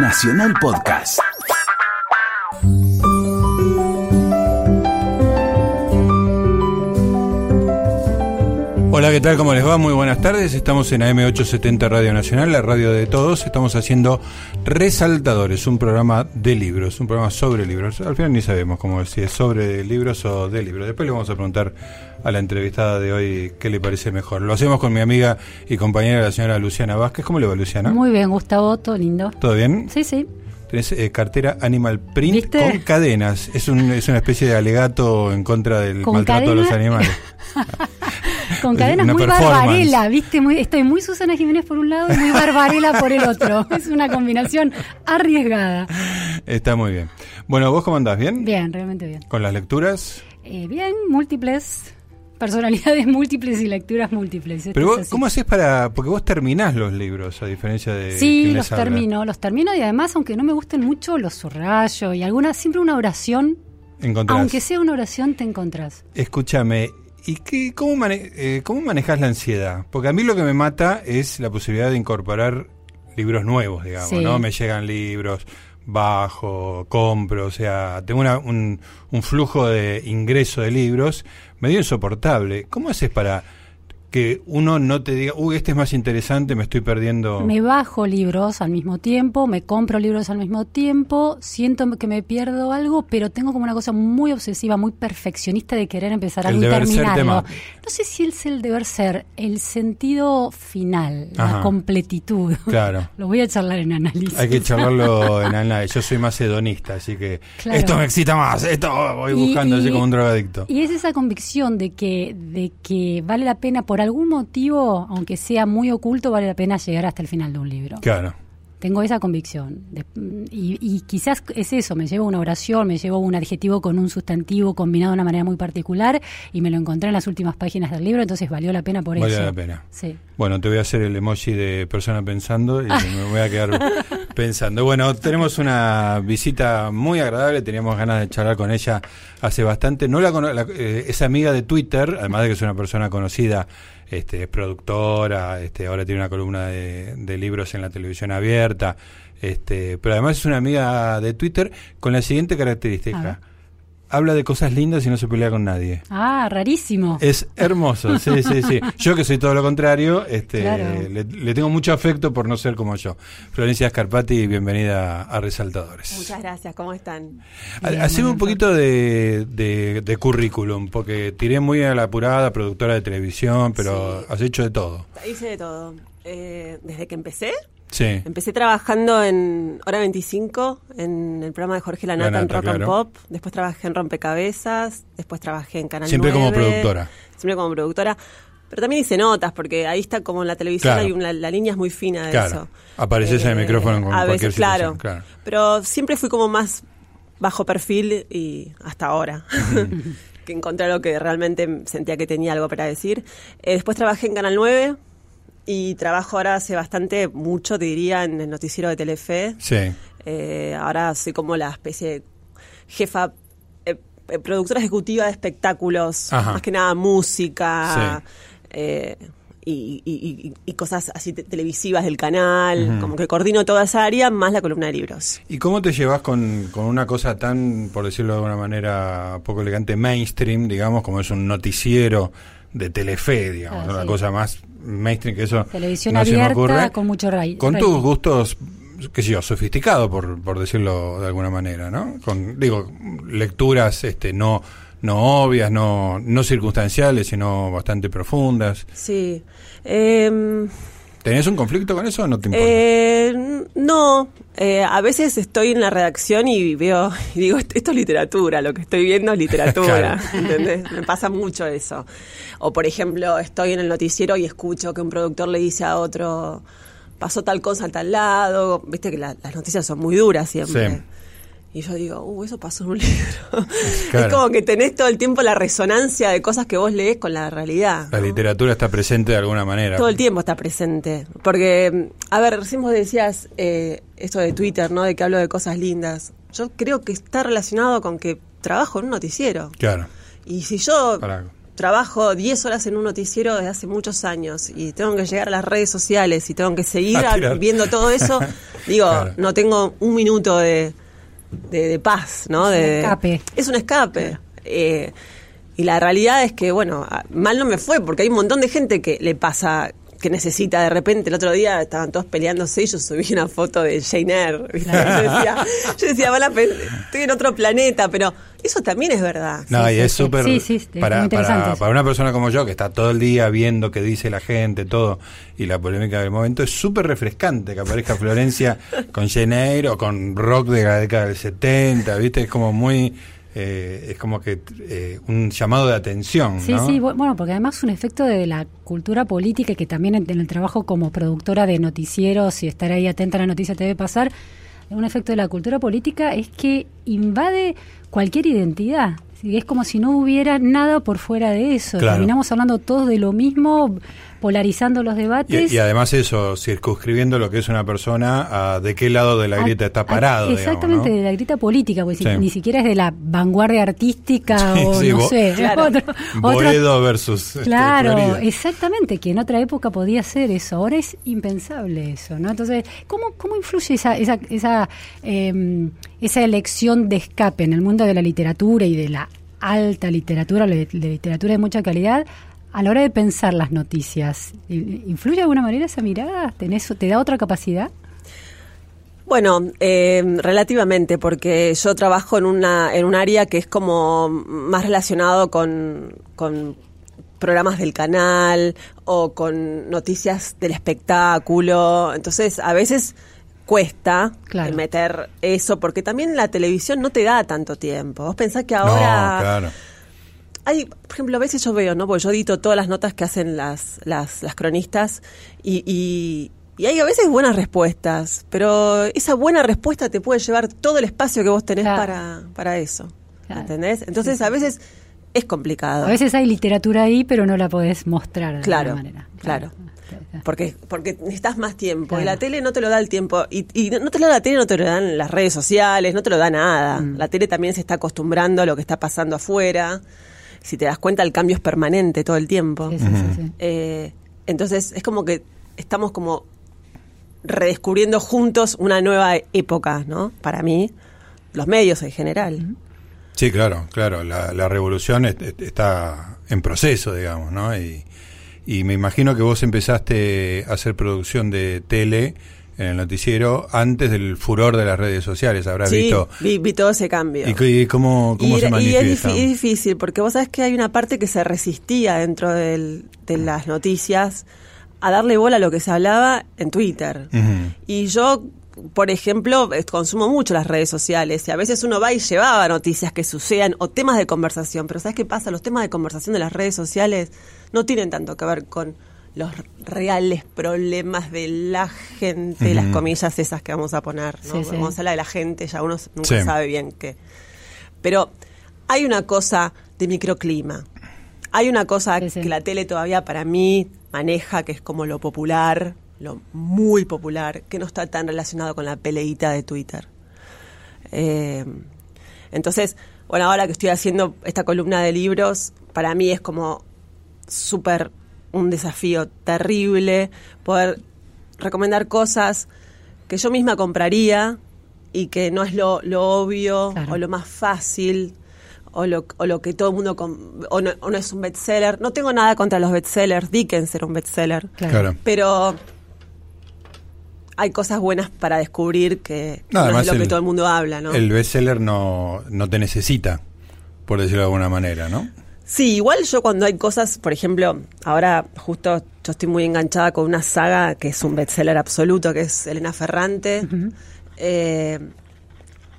Nacional Podcast. Hola, ¿qué tal? ¿Cómo les va? Muy buenas tardes. Estamos en AM870 Radio Nacional, la radio de todos. Estamos haciendo Resaltadores, un programa de libros, un programa sobre libros. Al final ni sabemos cómo es sobre libros o de libros. Después le vamos a preguntar a la entrevistada de hoy qué le parece mejor. Lo hacemos con mi amiga y compañera, la señora Luciana Vázquez. ¿Cómo le va, Luciana? Muy bien, Gustavo, todo lindo. ¿Todo bien? Sí, sí. Tenés eh, cartera Animal Print ¿Viste? con cadenas. Es, un, es una especie de alegato en contra del ¿Con maltrato a los cadena? animales. Con cadenas muy barbarela, ¿viste? Muy, estoy muy Susana Jiménez por un lado y muy barbarela por el otro. Es una combinación arriesgada. Está muy bien. Bueno, ¿vos cómo andás? ¿Bien? Bien, realmente bien. ¿Con las lecturas? Eh, bien, múltiples, personalidades múltiples y lecturas múltiples. Pero vos. ¿cómo haces para...? Porque vos terminás los libros, a diferencia de Sí, los habla. termino, los termino y además, aunque no me gusten mucho, los subrayo y alguna, siempre una oración, Encontrás. aunque sea una oración, te encontrás. Escúchame, ¿y qué, cómo, mane eh, cómo manejas la ansiedad? Porque a mí lo que me mata es la posibilidad de incorporar libros nuevos, digamos, Sí. ¿no? Me llegan libros, bajo, compro, o sea, tengo una- un, un flujo de ingreso de libros medio insoportable. ¿Cómo haces para que uno no te diga, uy, este es más interesante, me estoy perdiendo... Me bajo libros al mismo tiempo, me compro libros al mismo tiempo, siento que me pierdo algo, pero tengo como una cosa muy obsesiva, muy perfeccionista de querer empezar algo y terminarlo. No sé si es el deber ser, el sentido final, Ajá. la completitud. Claro. Lo voy a charlar en análisis. Hay que charlarlo en análisis. Yo soy más hedonista, así que Claro. esto me excita más, esto voy Y- buscando así como un drogadicto. Y es esa convicción de que, de que vale la pena, por algún motivo, aunque sea muy oculto, vale la pena llegar hasta el final de un libro. Claro. Tengo esa convicción. De- y, y quizás es eso, me llevo una oración, me llevo un adjetivo con un sustantivo combinado de una manera muy particular y me lo encontré en las últimas páginas del libro, entonces valió la pena por Vale eso. la pena. Sí. Bueno, te voy a hacer el emoji de persona pensando y me voy a quedar pensando. Bueno, tenemos una visita muy agradable, teníamos ganas de charlar con ella hace bastante. No la, la- eh, es amiga de Twitter, además de que es una persona conocida, este, es productora, este, ahora tiene una columna de, de libros en la televisión abierta, este, pero además es una amiga de Twitter con la siguiente característica. Habla de cosas lindas y no se pelea con nadie. Ah, rarísimo. Es hermoso, sí, sí, sí. Yo que soy todo lo contrario, este, Claro. le, le tengo mucho afecto por no ser como yo. Florencia Scarpati, bienvenida a Resaltadores. Muchas gracias, ¿cómo están? Bien, Haceme muy un poquito de, de- de currículum, porque tiré muy a la apurada, productora de televisión, pero Sí. has hecho de todo. Hice de todo. Eh, desde que empecé, Sí, empecé trabajando en Hora 25, en el programa de Jorge Lanata Lanata, en Rock claro. and Pop. Después trabajé en Rompecabezas, después trabajé en Canal siempre como 9, productora. Siempre como productora. Pero también hice notas, porque ahí está como en la televisión, Claro. hay una, la línea es muy fina de Claro. eso. Eh, Apareces en el micrófono en a cualquier veces, situación, claro. claro. Pero siempre fui como más bajo perfil y hasta ahora. que encontré algo que realmente sentía que tenía algo para decir. Eh, después trabajé en Canal 9 y trabajo ahora hace bastante, mucho te diría, en el noticiero de Telefe. Sí, Eh, ahora soy como la especie de jefa, eh, eh, productora ejecutiva de espectáculos, Ajá. más que nada música. eh, y, y- y- y cosas así te- televisivas del canal, como que coordino toda esa área más la columna de libros. ¿Y cómo te llevas con, con una cosa tan, por decirlo de alguna manera poco elegante, mainstream, digamos, como es un noticiero de Telefe, digamos, Ah, una sí. cosa más mainstream que eso? Televisión no se me ocurre. con mucho ray. Con rating. tus gustos, qué sé yo, sofisticado, por, por decirlo de alguna manera, ¿no? Con, digo, lecturas este, no, no obvias, no, no circunstanciales, sino bastante profundas. Sí. Em, ¿Tenés un conflicto con eso o no te importa? Eh, no, Eh, a veces estoy en la redacción y veo y digo, esto esto es literatura, lo que estoy viendo es literatura, Claro. ¿entendés? Me pasa mucho eso. O por ejemplo, estoy en el noticiero y escucho que un productor le dice a otro, pasó tal cosa a tal lado, viste que la- las noticias son muy duras siempre. Sí. Y yo digo, uh, eso pasó en un libro. Claro. Es como que tenés todo el tiempo la resonancia de cosas que vos lees con la realidad. La literatura está presente de alguna manera. Todo el tiempo está presente. Porque, a ver, recién vos decías eh, esto de Twitter, ¿no? De que hablo de cosas lindas. Yo creo que está relacionado con que trabajo en un noticiero. Claro. Y si yo trabajo 10 horas en un noticiero desde hace muchos años y tengo que llegar a las redes sociales y tengo que seguir A viendo todo eso, Digo, Claro. no tengo un minuto de, de, de paz, ¿no? Es un de, escape. Es un escape. Eh, y la realidad es que, bueno, mal no me fue, porque hay un montón de gente que le pasa que necesita de repente, el otro día estaban todos peleándose y yo subí una foto de Jane Eyre. Yo decía, yo decía, van a estoy en otro planeta, pero eso también es verdad. No, Sí, y sí, es súper. Sí, para, interesante para, para una persona como yo, que está todo el día viendo qué dice la gente, todo, y la polémica del momento, es súper refrescante que aparezca Florencia con Jane Eyre o con rock de la década del 70, ¿viste? Es como muy. Eh, es como que eh, un llamado de atención. Sí, ¿no? sí, bu- bueno, porque además un efecto de la cultura política y que también en, en el trabajo como productora de noticieros y estar ahí atenta a la noticia te debe pasar, un efecto de la cultura política es que invade cualquier identidad. Es como si no hubiera nada por fuera de eso. Claro. Terminamos hablando todos de lo mismo, polarizando los debates. Y, y además eso, circunscribiendo lo que es una persona a de qué lado de la grieta está parado. Exactamente, digamos, de la grita política, porque si- ni siquiera es de la vanguardia artística Sí, o sí, no bo- sé, Claro. otro- Boedo versus este, Claro, exactamente, que en otra época podía ser eso, ahora es impensable eso, ¿no? Entonces, ¿cómo, cómo influye esa, esa, esa, eh, esa elección de escape en el mundo de la literatura y de la alta literatura, de literatura de mucha calidad, a la hora de pensar las noticias? ¿I- ¿Influye de alguna manera esa mirada? ¿Tenés, ¿Te da otra capacidad? Bueno, eh, relativamente, porque yo trabajo en una en un área que es como más relacionado con, con programas del canal o con noticias del espectáculo. Entonces, a veces cuesta Claro. eh, meter eso, porque también la televisión no te da tanto tiempo. Vos pensás que No, ahora claro. Hay, por ejemplo, a veces yo veo, ¿no? Porque yo edito todas las notas que hacen las, las, las cronistas y, y, y hay a veces buenas respuestas, pero esa buena respuesta te puede llevar todo el espacio que vos tenés Claro. para, para eso. Claro. ¿Entendés? Entonces, a veces es complicado. A veces hay literatura ahí, pero no la podés mostrar de Claro, alguna manera. claro. Porque, porque necesitas más tiempo. Claro. Y la tele no te lo da el tiempo. Y, y no te lo da la tele, no te lo dan las redes sociales, no te lo da nada. Mm. La tele también se está acostumbrando a lo que está pasando afuera. Si te das cuenta, el cambio es permanente todo el tiempo. Sí, sí, sí, sí. Eh, entonces, es como que estamos como redescubriendo juntos una nueva época, ¿no? Para mí, los medios en general. Sí, claro, claro. La, la revolución est- est- está en proceso, digamos, ¿no? Y, y me imagino que vos empezaste a hacer producción de tele en el noticiero antes del furor de las redes sociales. Habrás Sí, visto. vi, vi todo ese cambio. ¿Y, cómo, cómo y, se era- y es, manifiesta? difícil, porque vos sabés que hay una parte que se resistía dentro del- de las noticias a darle bola a lo que se hablaba en Twitter. Y yo, por ejemplo, consumo mucho las redes sociales y a veces uno va y llevaba noticias que sucedan o temas de conversación, pero ¿sabes qué pasa? Los temas de conversación de las redes sociales no tienen tanto que ver con los reales problemas de la gente, las comillas esas que vamos a poner. ¿no? Sí, sí. Cuando se habla de la gente, ya uno nunca Sí. sabe bien qué. Pero hay una cosa de microclima. Hay una cosa Sí, sí. que la tele todavía para mí maneja, que es como lo popular, lo muy popular, que no está tan relacionado con la peleita de Twitter. Eh, entonces, bueno, ahora que estoy haciendo esta columna de libros, para mí es como súper un desafío terrible poder recomendar cosas que yo misma compraría y que no es lo, lo obvio Claro. o lo más fácil o lo, o lo que todo el mundo com- o no, o no es un bestseller. No tengo nada contra los bestsellers, Dickens era un bestseller, Claro. Claro. pero hay cosas buenas para descubrir que No, es lo el- que todo el mundo habla, ¿no? El bestseller no, no te necesita, por decirlo de alguna manera, ¿no? Sí, igual yo cuando hay cosas, por ejemplo, ahora justo yo estoy muy enganchada con una saga que es un bestseller absoluto, que es Elena Ferrante. Eh,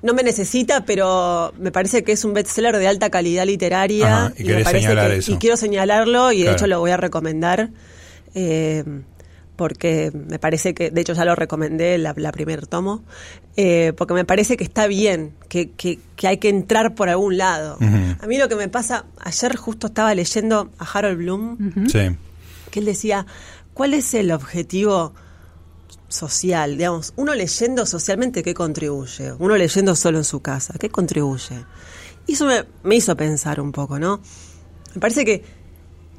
no me necesita, pero me parece que es un bestseller de alta calidad literaria. Ajá, y me parece señalar que- eso. Y quiero señalarlo y de hecho lo voy a recomendar. eh, porque me parece que, de hecho ya lo recomendé la, la primer tomo, eh, porque me parece que está bien, que, que, que hay que entrar por algún lado. A mí lo que me pasa, ayer justo estaba leyendo a Harold Bloom, Sí. que él decía, ¿cuál es el objetivo social? Digamos, uno leyendo socialmente, ¿qué contribuye? Uno leyendo solo en su casa, ¿qué contribuye? Y eso me, me hizo pensar un poco, ¿no? Me parece que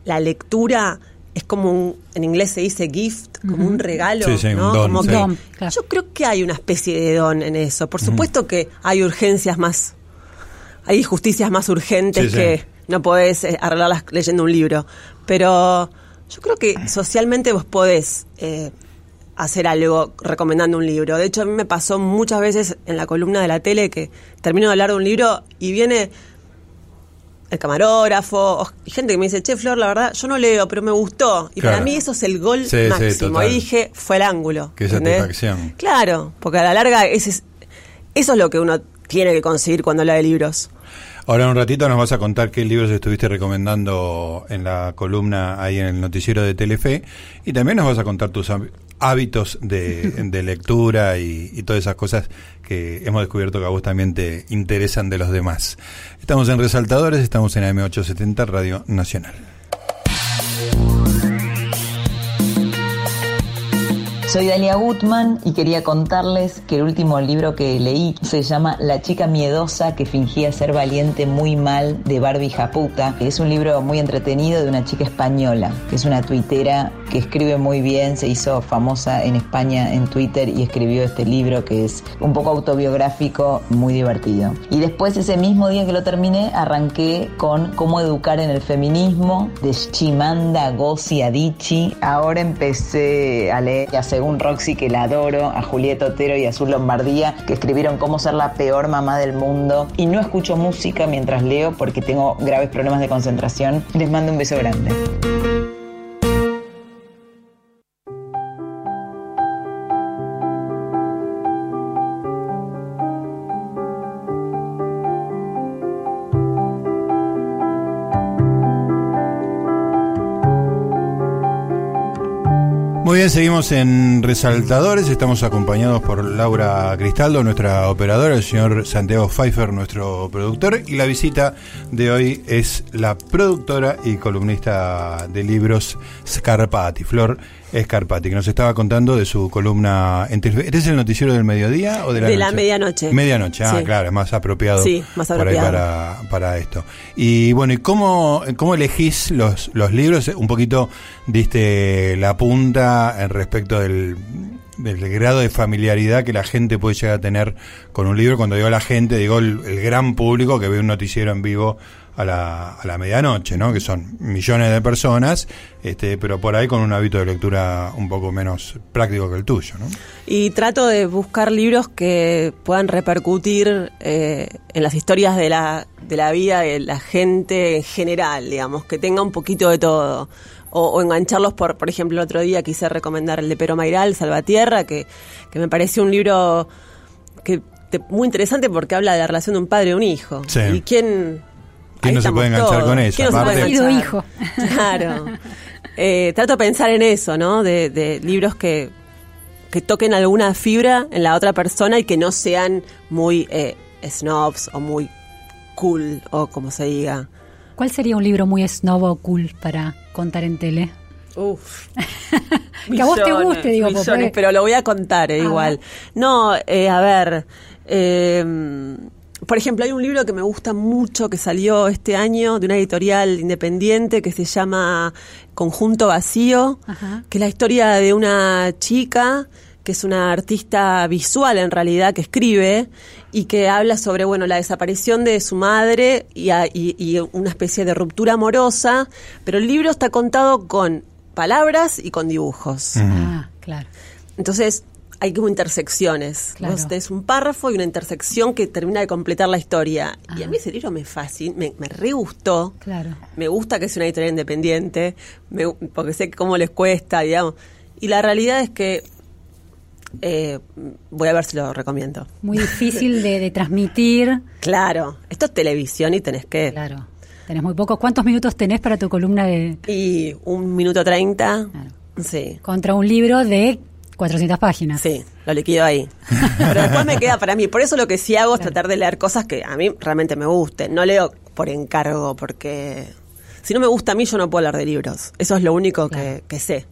la lectura es como un, en inglés se dice gift, como un regalo, Sí, sí, un ¿no? don, Como sí. que- Don, claro. Yo creo que hay una especie de don en eso. Por supuesto que hay urgencias más, hay justicias más urgentes Sí, sí. que no podés eh, arreglarlas leyendo un libro. Pero yo creo que socialmente vos podés eh, hacer algo recomendando un libro. De hecho, a mí me pasó muchas veces en la columna de la tele que termino de hablar de un libro y viene el camarógrafo, gente que me dice, che, Flor, la verdad, yo no leo, pero me gustó. Y Claro. para mí eso es el gol Sí, sí, máximo. y dije, fue el ángulo. Qué ¿entendés? satisfacción. Claro, porque a la larga ese es- eso es lo que uno tiene que conseguir cuando habla de libros. Ahora en un ratito nos vas a contar qué libros estuviste recomendando en la columna ahí en el noticiero de Telefe y también nos vas a contar tus hábitos de, de lectura y, y todas esas cosas que hemos descubierto que a vos también te interesan de los demás. Estamos en Resaltadores, estamos en AM870 Radio Nacional. Soy Dalia Gutman y quería contarles que el último libro que leí se llama La chica miedosa que fingía ser valiente muy mal de Barbie Japuta. Es un libro muy entretenido de una chica española, que es una tuitera que escribe muy bien, se hizo famosa en España en Twitter y escribió este libro que es un poco autobiográfico, muy divertido. Y después ese mismo día que lo terminé arranqué con Cómo educar en el feminismo de Chimanda Ngozi Adichie. Ahora empecé a leer a Según Roxy, que la adoro, a Julieta Otero y a Azul Lombardía, que escribieron Cómo ser la peor mamá del mundo. Y no escucho música mientras leo porque tengo graves problemas de concentración. Les mando un beso grande. Muy bien, seguimos en Resaltadores. Estamos acompañados por Laura Cristaldo, nuestra operadora, el señor Santiago Pfeiffer, nuestro productor. Y la visita de hoy es la productora y columnista de libros Scarpati, Flor Scarpati, que nos estaba contando de su columna. ¿Este es el noticiero del mediodía o de la De la noche? medianoche. Medianoche, ah, Sí. claro, es más apropiado, Sí, más apropiado. para, para esto. Y bueno, ¿y cómo, cómo elegís los, los libros? Un poquito diste la punta en respecto del, del grado de familiaridad que la gente puede llegar a tener con un libro. Cuando digo la gente, digo el, el gran público que ve un noticiero en vivo a la, a la medianoche, ¿no? Que son millones de personas, este, pero por ahí con un hábito de lectura un poco menos práctico que el tuyo, ¿no? Y trato de buscar libros que puedan repercutir eh, en las historias de la, de la vida de la gente en general, digamos, que tenga un poquito de todo. O, o engancharlos por, por ejemplo, el otro día quise recomendar el de Pero Mairal, Salvatierra, que, que me pareció un libro que te- muy interesante porque habla de la relación de un padre y un hijo. Sí. Y quién... ¿Quién no se puede enganchar todos. con eso? ¿Quién no se puede Aparte- Marido, enganchar? Claro. Eh, trato de pensar en eso, ¿no? De, de libros que, que toquen alguna fibra en la otra persona y que no sean muy eh, snobs o muy cool o como se diga. ¿Cuál sería un libro muy snob o cool para contar en tele? Uf. Que a vos te guste, digo, millones, porque- pero lo voy a contar eh, Ah, igual. No, eh, a ver, eh, por ejemplo, hay un libro que me gusta mucho que salió este año de una editorial independiente que se llama Conjunto Vacío, Ajá. que es la historia de una chica que es una artista visual en realidad que escribe y que habla sobre bueno la desaparición de su madre y, a- y- y una especie de ruptura amorosa, pero el libro está contado con palabras y con dibujos. Ah, claro. Entonces hay como intersecciones. Claro. Vos tenés un párrafo y una intersección que termina de completar la historia. Y a mí ese libro me fascina, me, me re gustó. Claro. Me gusta que sea una editorial independiente, me porque sé cómo les cuesta, digamos. Y la realidad es que eh, voy a ver si lo recomiendo. Muy difícil de, de transmitir. Claro, esto es televisión y tenés que... Claro. Tenés muy poco. ¿Cuántos minutos tenés para tu columna de Y un minuto treinta, Claro. sí. contra un libro de 400 páginas? Sí, lo liquido ahí. Pero después me queda para mí. Por eso lo que sí hago es tratar de leer cosas que a mí realmente me gusten. No leo por encargo, porque si no me gusta a mí, yo no puedo hablar de libros. Eso es lo único que, Claro. que sé.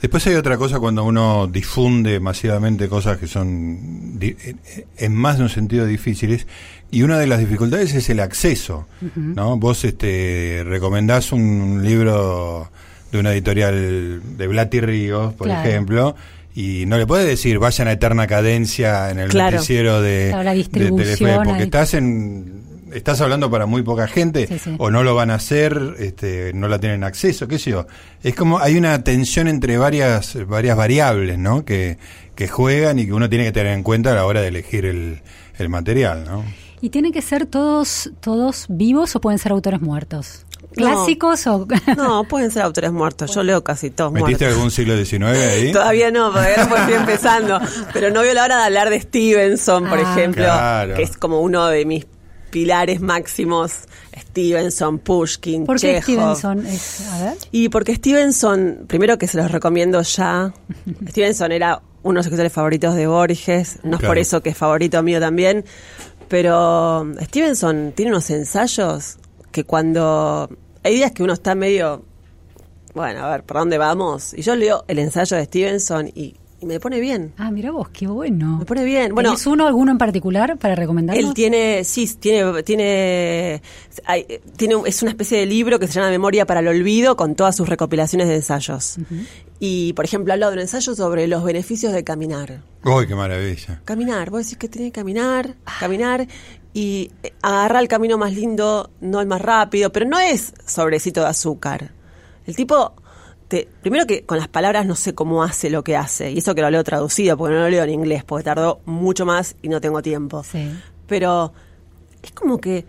Después hay otra cosa cuando uno difunde masivamente cosas que son di- en más de un sentido difíciles y una de las dificultades es el acceso, ¿no? Vos este recomendás un libro de una editorial de Blati Ríos, por Claro. ejemplo, y no le puedes decir vayan a eterna cadencia en el Claro. noticiero de, de Telefe, porque estás en estás hablando para muy poca gente Sí, sí. o no lo van a hacer, este, no la tienen acceso, qué sé yo. Es como hay una tensión entre varias varias variables, ¿no? Que que juegan y que uno tiene que tener en cuenta a la hora de elegir el, el material, ¿no? ¿Y tienen que ser todos todos vivos o pueden ser autores muertos? No. ¿Clásicos o...? No, pueden ser autores muertos. Yo leo casi todos ¿Metiste muertos. algún siglo XIX ahí? Todavía no, todavía no porque estoy empezando. Pero no veo la hora de hablar de Stevenson, por Ah. ejemplo, Claro. que es como uno de mis pilares máximos. Stevenson, Pushkin, ¿Por qué Chekhov. Stevenson es...? A ver. Y porque Stevenson, primero que se los recomiendo ya, Stevenson era uno de los escritores favoritos de Borges, no es por eso que es favorito mío también, pero Stevenson tiene unos ensayos que cuando hay días que uno está medio, bueno, a ver, ¿por dónde vamos? Y yo leo el ensayo de Stevenson y, y me pone bien, Ah, mira vos, qué bueno. me pone bien. Bueno, ¿Tenés uno, alguno en particular para recomendarnos? él tiene, sí, tiene, tiene, hay- tiene, es una especie de libro que se llama Memoria para el Olvido con todas sus recopilaciones de ensayos. Y, por ejemplo, habla de un ensayo sobre los beneficios de caminar. ¡Uy, qué maravilla! Caminar, vos decís que tiene que caminar, caminar y agarrar el camino más lindo, no el más rápido, pero no es sobrecito de azúcar. El tipo, te, primero que con las palabras no sé cómo hace lo que hace, y eso que lo leo traducido, porque no lo leo en inglés, porque tardó mucho más y no tengo tiempo Sí. pero es como que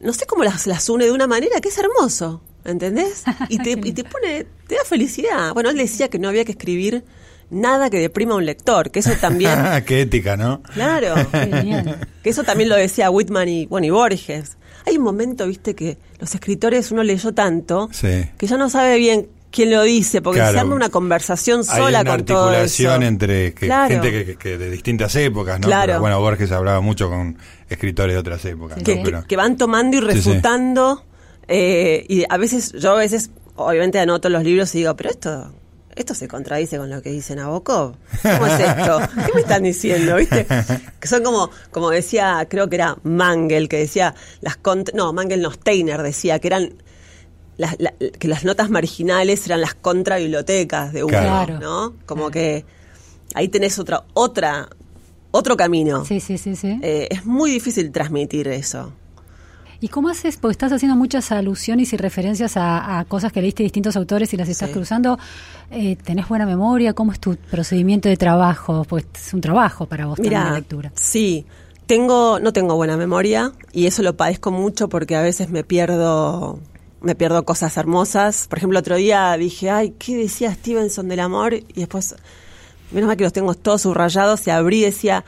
no sé cómo las, las une de una manera que es hermoso, ¿entendés? Y te, y te pone, te da felicidad. Bueno, él decía que no había que escribir nada que deprima a un lector, que eso también, ¡Qué ética, ¿no? claro, Genial. que eso también lo decía Whitman y, bueno, y Borges. Hay un momento, viste, que los escritores uno leyó tanto Sí. que ya no sabe bien quién lo dice, porque Claro. se arma una conversación Hay sola una con todo eso. articulación entre que- Claro. gente que, que- que de distintas épocas, ¿no? Claro. Pero, bueno, Borges hablaba mucho con escritores de otras épocas, ¿no? que, Pero- que- que van tomando y Sí, sí. refutando. eh, y a veces, yo a veces, obviamente anoto los libros y digo, pero esto esto se contradice con lo que dice Nabokov. ¿Cómo es esto? ¿Qué me están diciendo? ¿Viste? Que son como, como decía, creo que era Mangel, que decía, las cont- no, Mangel no, Steiner decía que eran las, la- que las notas marginales eran las contrabibliotecas de uno, Claro. ¿no? Como que ahí tenés otra, otra, otro camino. Sí, sí, sí, sí. Eh, es muy difícil transmitir eso. ¿Y cómo haces? Porque estás haciendo muchas alusiones y referencias a, a cosas que leíste de distintos autores y las estás Sí. cruzando. Eh, ¿Tenés buena memoria? ¿Cómo es tu procedimiento de trabajo? Pues es un trabajo para vos también la Mira, lectura. sí, tengo, no tengo buena memoria y eso lo padezco mucho porque a veces me pierdo, me pierdo cosas hermosas. Por ejemplo, otro día dije, ay, ¿qué decía Stevenson del amor? Y después, menos mal que los tengo todos subrayados y abrí y decía,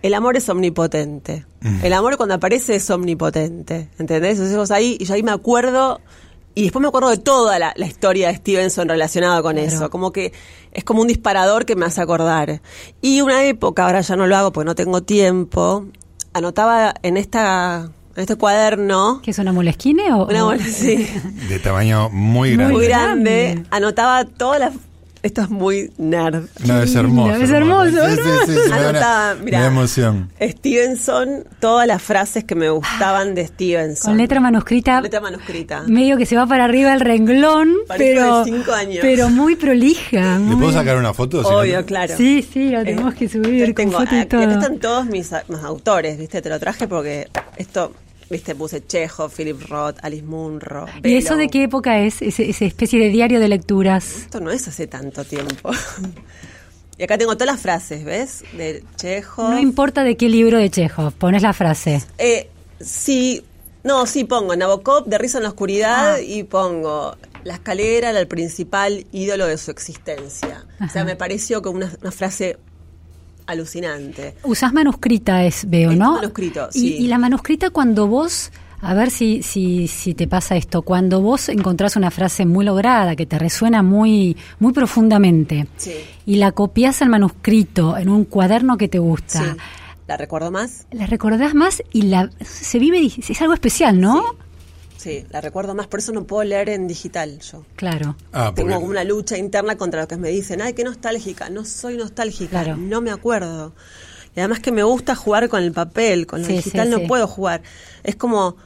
el amor es omnipotente. El amor cuando aparece es omnipotente, ¿entendés? Entonces vos ahí, y yo ahí me acuerdo y después me acuerdo de toda la, la historia de Stevenson relacionada con Claro. eso. Como que es como un disparador que me hace acordar. Y una época, ahora ya no lo hago porque no tengo tiempo, anotaba en esta en este cuaderno, ¿Qué es una molesquine o...? una así, de tamaño muy grande. muy grande, grande. anotaba todas las... Esto es muy nerd. No, es hermoso. Es hermoso, Sí, sí, sí, sí, me da emoción. Stevenson, todas las frases que me gustaban de Stevenson. Con letra manuscrita. Letra manuscrita. Medio que se va para arriba el renglón, Parezco pero, de cinco años. pero muy prolija. ¿Le muy- puedo sacar una foto? Si no- Obvio, claro. Sí, sí, lo tenemos Eh, que subir con tengo, foto y aquí todo. están todos mis, mis autores, ¿viste? Te lo traje porque esto, ¿viste? Puse Chekhov, Philip Roth, Alice Munro. ¿Y eso de qué época es? Esa especie de diario de lecturas. Esto no es hace tanto tiempo. y acá tengo todas las frases, ¿ves? De Chekhov. No importa de qué libro de Chekhov, pones la frase. Eh, sí, no, sí pongo Nabokov de Risa en la Oscuridad Ah. y pongo La escalera era el principal ídolo de su existencia. O sea, me pareció como una, una frase alucinante. Usás manuscrita, es, veo, Es ¿no? manuscrito, Y- sí. Y, la manuscrita cuando vos, a ver si, si, si te pasa esto, cuando vos encontrás una frase muy lograda, que te resuena muy, muy profundamente, Sí. y la copias al manuscrito en un cuaderno que te gusta, Sí. ¿La recuerdo más? la recordás más y la se vive, es algo especial, ¿no? Sí, la recuerdo más, por eso no puedo leer en digital yo. Claro. Ah, porque- Tengo como una lucha interna contra lo que me dicen, ay, qué nostálgica, no soy nostálgica, Claro. no me acuerdo. Y además que me gusta jugar con el papel, con lo Sí, digital sí, no sí. puedo jugar. Es como,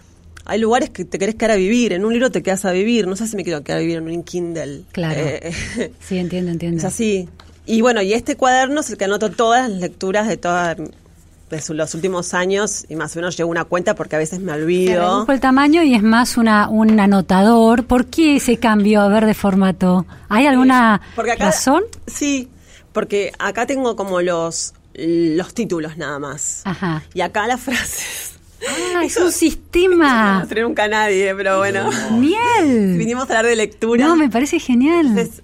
hay lugares que te querés quedar a vivir, en un libro te quedas a vivir, no sé si me quiero quedar a vivir en un Kindle. Claro. Eh, Sí, entiendo, entiendo. es así. Y bueno, y este cuaderno es el que anoto todas las lecturas de todas de su- los últimos años y más o menos llevo una cuenta porque a veces me Se olvido. redujo el tamaño y es más una, un anotador. ¿Por qué ese cambio a ver de formato? ¿Hay alguna Porque acá, razón? Sí, porque acá tengo como los, los títulos nada más. Ajá. Y acá las frases. Ah, es un sistema. No sé nunca nadie, pero bueno. Miel. Vinimos a hablar de lectura. No, me parece genial. Entonces,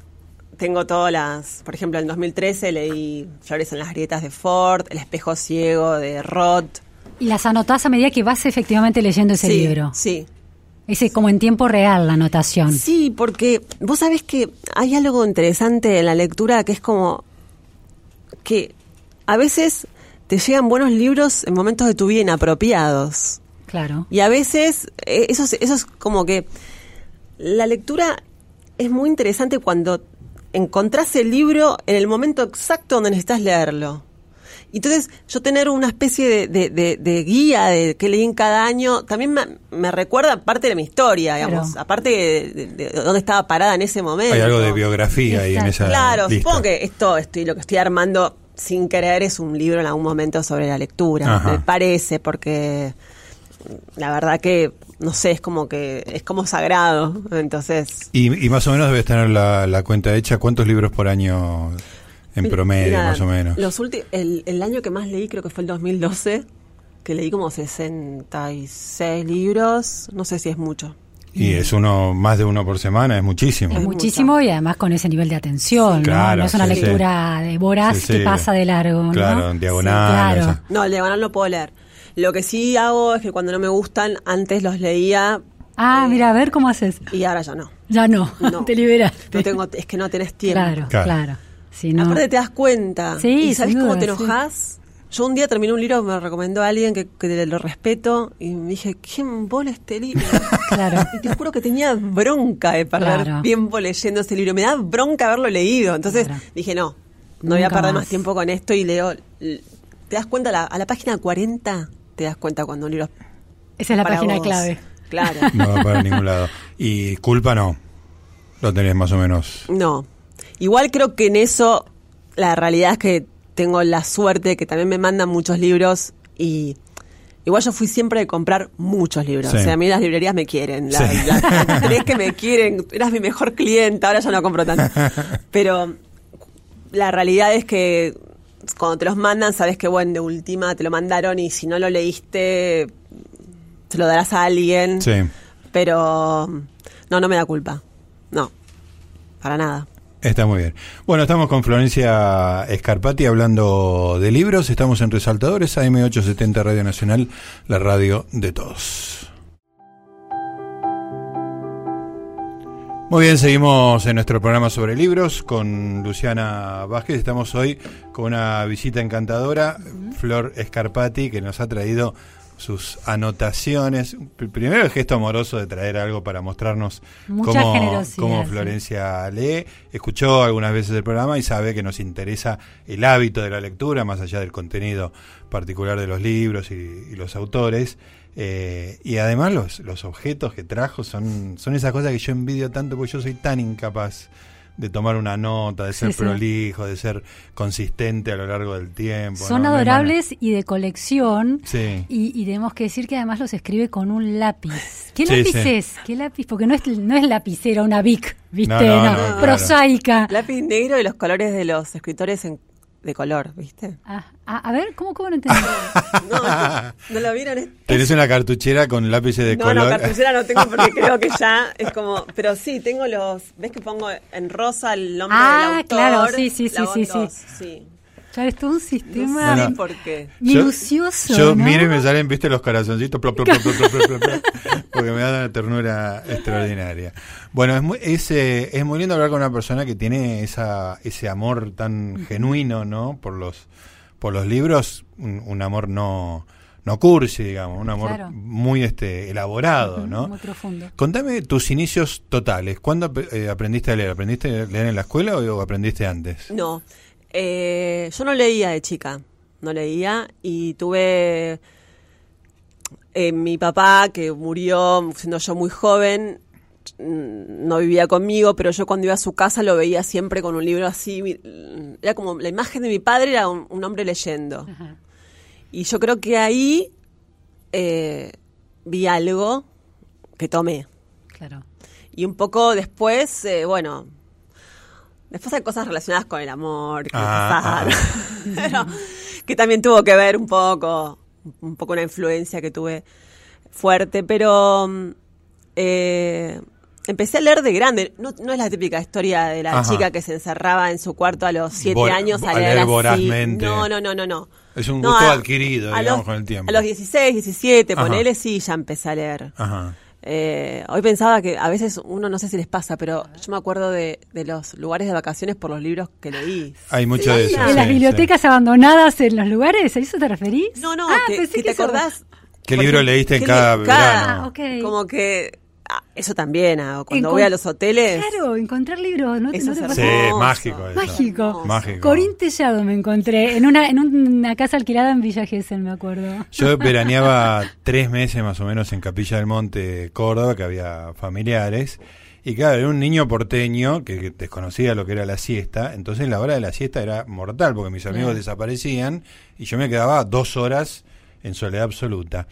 tengo todas las, por ejemplo, en 2013 leí Flores en las grietas de Ford, El espejo ciego de Roth. Y las anotás a medida que vas efectivamente leyendo ese sí, libro. Sí. Ese como en tiempo real la anotación. Sí, porque vos sabés que hay algo interesante en la lectura que es como que a veces te llegan buenos libros en momentos de tu vida inapropiados. Claro. Y a veces eh, eso, es- eso es como que la lectura es muy interesante cuando encontrás el libro en el momento exacto donde necesitas leerlo. Y Entonces, yo tener una especie de, de- de- de guía de que leí en cada año también me, me recuerda parte de mi historia, digamos, Claro. aparte de, de- de dónde estaba parada en ese momento. Hay algo de biografía ahí en esa Claro, lista. supongo que esto estoy, lo que estoy armando sin querer es un libro en algún momento sobre la lectura, Ajá. me parece, porque la verdad que, no sé, es como que es como sagrado, entonces... Y, y más o menos debes tener la, la cuenta hecha. ¿Cuántos libros por año en promedio, mira, más o menos? Los el, el año que más leí creo que fue el 2012, que leí como 66 libros, no sé si es mucho. Y es uno, más de uno por semana, es muchísimo. Es muchísimo y además con ese nivel de atención, ¿no? Claro, No es una sí, sí. lectura de voraz Sí, sí. que pasa de largo, ¿no? Claro, en diagonal. Sí, claro. esa. No, el diagonal no puedo leer. Lo que sí hago es que cuando no me gustan, antes los leía Ah, mira, a ver cómo haces. y ahora ya no. Ya no, No. te liberaste. No tengo, es que no tenés tiempo. Claro, Claro. claro. Si no, Aparte te das cuenta. Sí, ¿Y sabes cómo te sí. enojas? Yo un día terminé un libro que me recomendó alguien que, que lo respeto y me dije, ¿quién bola este libro? Claro. Y te juro que tenía bronca de perder Claro. tiempo leyendo ese libro. Me da bronca haberlo leído. Entonces Claro. dije, no, no voy a perder más. más tiempo con esto y leo. ¿Te das cuenta? A la, a la página 40 te das cuenta cuando un libro esa es la página vos. clave. Claro. No va para ningún lado. Y culpa no. Lo tenés más o menos. No. Igual creo que en eso la realidad es que tengo la suerte que también me mandan muchos libros y igual yo fui siempre de comprar muchos libros. Sí. O sea, a mí las librerías me quieren. La, Sí. que me quieren, eras mi mejor cliente, ahora ya no compro tanto. Pero la realidad es que cuando te los mandan, sabes que bueno, de última te lo mandaron y si no lo leíste, se lo darás a alguien. Sí. Pero no, no me da culpa. No, para nada. Está muy bien. Bueno, estamos con Florencia Escarpati hablando de libros. Estamos en Resaltadores, AM870 Radio Nacional, la radio de todos. Muy bien, seguimos en nuestro programa sobre libros con Luciana Vázquez. Estamos hoy con una visita encantadora, Flor Escarpati, que nos ha traído sus anotaciones. Pr- Primero el gesto amoroso de traer algo para mostrarnos Mucha cómo, sí. Florencia lee. Escuchó algunas veces el programa y sabe que nos interesa el hábito de la lectura, más allá del contenido particular de los libros y, y los autores. Eh, y además los, los objetos que trajo son, son esas cosas que yo envidio tanto porque yo soy tan incapaz de tomar una nota, de ser Sí, sí. prolijo, de ser consistente a lo largo del tiempo. Son ¿no? No hay adorables y de colección. Sí. Y, y tenemos que decir que además los escribe con un lápiz. ¿Qué Sí, lápiz sí. es? ¿Qué lápiz? Porque no es, no es lapicera, una Bic, ¿viste? No, no, No, no, claro. prosaica. Lápiz negro y los colores de los escritores en- de color, ¿viste? Ah, ah, a ver, ¿cómo, cómo no entendí? No, no, ¿no lo vieron. Es- Tenés una cartuchera con lápices de no, color. no, cartuchera no tengo porque creo que ya es como. Pero sí, tengo los. ¿Ves que pongo en rosa el nombre Ah, del autor? claro, sí, sí, sí, sí. sí. Ya es todo un No sistema sé Bueno. por qué. minucioso. Yo ¿no? miro y me salen, viste, los corazoncitos, plop, plop, plop, plop, plop, plop, plop, porque me da una ternura extraordinaria. Bueno, es muy, es, eh, es muy lindo hablar con una persona que tiene esa, ese amor tan genuino, ¿no? Por los, por los libros, un, un amor no, no cursi, digamos, un amor Claro. muy este, elaborado, ¿no? Muy profundo. Contame tus inicios totales. ¿Cuándo eh, aprendiste a leer? ¿Aprendiste a leer en la escuela o aprendiste antes? No. Eh, yo no leía de chica. No leía y tuve. eh, mi papá, que murió siendo yo muy joven, mm, no vivía conmigo, pero yo cuando iba a su casa lo veía siempre con un libro así. Era como la imagen de mi padre era un, un hombre leyendo. Ajá. Y yo creo que ahí eh, vi algo que tomé. Claro. Y un poco después, eh, bueno, después hay cosas relacionadas con el amor, que, me Ah, pasaron. Pero que también tuvo que ver un poco, un poco una influencia que tuve fuerte, pero mm, eh, empecé a leer de grande. No, no es la típica historia de la Ajá. chica que se encerraba en su cuarto a los siete Vol- años a a leer, leer así. vorazmente. No, no, no, no, no. Es un No, gusto a- adquirido, a digamos, los- con el tiempo. A los 16, 17, Ajá. ponele, sí, ya empecé a leer. Ajá. Eh, hoy pensaba que a veces uno no sé si les pasa, pero yo me acuerdo de, de los lugares de vacaciones por los libros que leí. Hay mucho de eso. ¿En sí, las sí. bibliotecas abandonadas en los lugares? ¿A eso te referís? No, no, Ah, que, pensé que te eso- acordás. ¿Qué libro leíste en cada verano? Ah, ok. Como que ah, eso también hago. Cuando Encon- voy a los hoteles. Claro, encontrar libros, ¿no, Eso no te pasa? Sí, mágico eso. Mágico. Mágico. Corín Tellado me encontré en una, en una casa alquilada en Villa Gesell, me acuerdo. Yo veraneaba tres meses más o menos en Capilla del Monte, Córdoba, que había familiares. Y claro, era un niño porteño que, que desconocía lo que era la siesta. Entonces la hora de la siesta era mortal porque mis amigos desaparecían y yo me quedaba dos horas en soledad absoluta.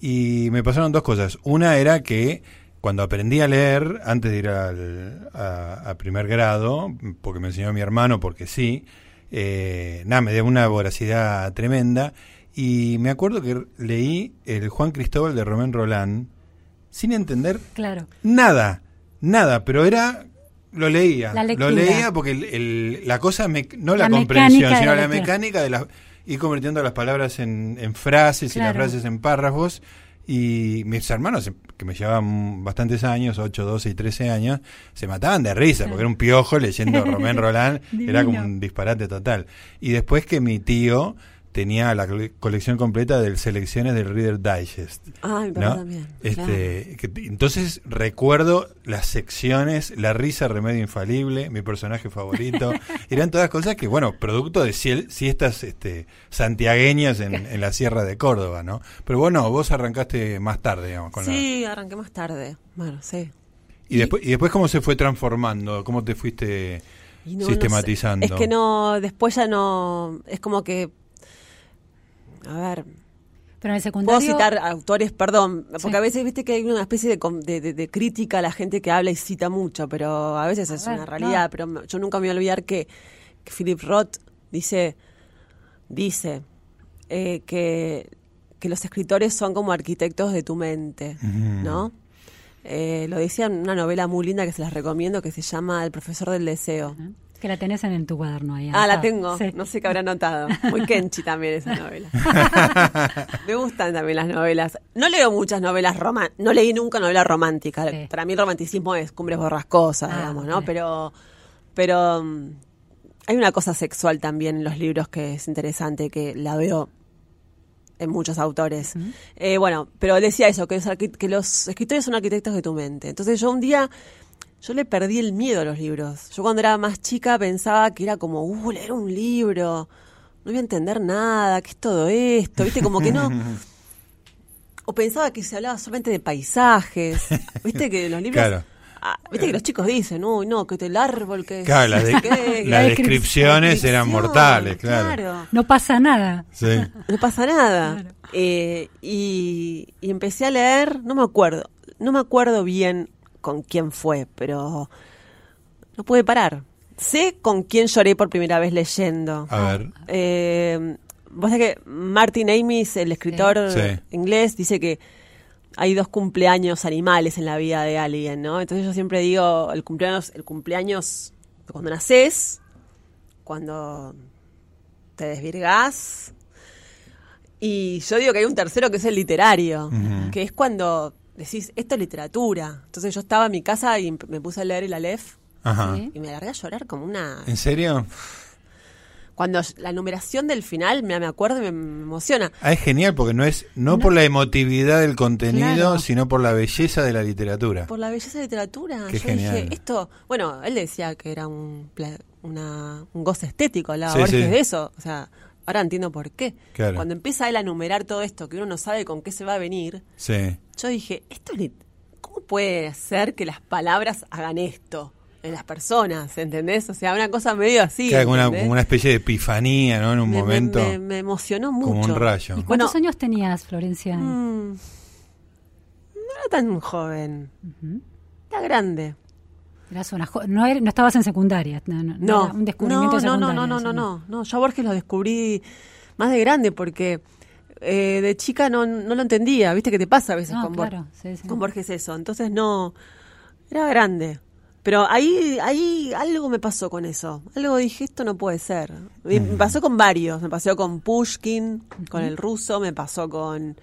Y me pasaron dos cosas. Una era que cuando aprendí a leer, antes de ir al, a, a primer grado, porque me enseñó mi hermano, porque sí, eh, nada, me dio una voracidad tremenda. Y me acuerdo que leí el Juan Cristóbal de Romén Rolán sin entender Claro. nada, nada, pero era lo leía, lo leía porque el- el- la cosa, me- no la, La comprensión, sino la mecánica de las ir convirtiendo las palabras en, en frases y las frases en párrafos. Y mis hermanos, que me llevaban bastantes años, 8, 12 y 13 años, se mataban de risa, porque era un piojo leyendo Romén Rolán, era como un disparate total. Y después que mi tío tenía la cole- colección completa de selecciones del Reader Digest. Ah, ¿no? también. Este, que- entonces recuerdo las secciones, la risa, remedio infalible, mi personaje favorito, eran todas cosas que, bueno, producto de siestas este, santiagueñas en, en la Sierra de Córdoba, ¿no? Pero bueno, vos arrancaste más tarde, digamos, con la- Sí, arranqué más tarde. Bueno, sí. y después y después cómo se fue transformando, cómo te fuiste no sistematizando. sé. Es que no, después ya no, es como que, a ver, Pero en el puedo citar autores, perdón, porque Sí. a veces viste que hay una especie de, com- de, de- de crítica a la gente que habla y cita mucho, pero a veces es ver, una realidad, no. pero yo nunca me voy a olvidar que, que Philip Roth dice, dice eh, que, que los escritores son como arquitectos de tu mente. ¿no? Eh, lo decía en una novela muy linda que se las recomiendo que se llama El profesor del deseo. Que la tenés en, en tu cuaderno ahí. Ah, la tengo. Sí. No sé qué habrá notado. Muy Kenchi también esa novela. Me gustan también las novelas. No leo muchas novelas románticas. No leí nunca novela romántica. Sí. Para mí el romanticismo es cumbres borrascosas, Ah, digamos, ¿no? Pero, pero mm, hay una cosa sexual también en los libros que es interesante, que la veo en muchos autores. Eh, bueno, pero decía eso, que, los arqui- que los escritores son arquitectos de tu mente. Entonces yo un día, yo le perdí el miedo a los libros. Yo cuando era más chica pensaba que era como, uh, leer un libro, no voy a entender nada, ¿qué es todo esto? ¿Viste? Como que no... O pensaba que se hablaba solamente de paisajes. ¿Viste que los libros... Claro. Ah, Viste que los chicos dicen, uy, no, que el árbol, que... Claro, las, de- descripciones eran mortales, claro. No pasa nada. Sí. No pasa nada. Claro. Eh, y, y empecé a leer, no me acuerdo, no me acuerdo bien con quién fue, pero no pude parar. Sé con quién lloré por primera vez leyendo. A ver. Eh, Vos sabés que Martin Amis, el escritor Sí. inglés, dice que hay dos cumpleaños animales en la vida de alguien, ¿no? Entonces yo siempre digo, el cumpleaños, el cumpleaños cuando naces, cuando te desvirgás, y yo digo que hay un tercero que es el literario, que es cuando decís, esto es literatura. Entonces yo estaba en mi casa y me puse a leer el Aleph Ajá. Sí. y me largué a llorar como una... ¿En serio? Cuando la numeración del final, me, me acuerdo y me, emociona. Ah, es genial porque no es no, por la emotividad del contenido, Claro. sino por la belleza de la literatura. Por la belleza de literatura. Qué yo genial. dije, esto, bueno, él decía que era un, una, un goce estético, hablaba Sí, Borges sí. de eso. O sea, ahora entiendo por qué. Claro. Cuando empieza él a enumerar todo esto, que uno no sabe con qué se va a venir, Sí. Yo dije, esto es lit- ¿cómo puede ser que las palabras hagan esto en las personas? ¿Entendés? O sea, una cosa medio así. Como una, como una especie de epifanía, ¿no? En un Me- me- momento. Me, me emocionó mucho. Como un rayo. ¿Y cuántos Bueno, años tenías, Florencia? mm, no era tan joven. Era grande. Eras una jo- no, estabas en secundaria. No, no, no No, era un descubrimiento no, no, no, no, no, no. Yo a Borges lo descubrí más de grande porque eh, de chica no, no lo entendía. ¿Viste qué te pasa a veces No, con, Bor- claro, sí, sí. con Borges eso? Entonces no, era grande. Pero ahí, ahí algo me pasó con eso. Algo dije, esto no puede ser. Y Me pasó con varios. Me pasó con Pushkin, con el ruso, me pasó con,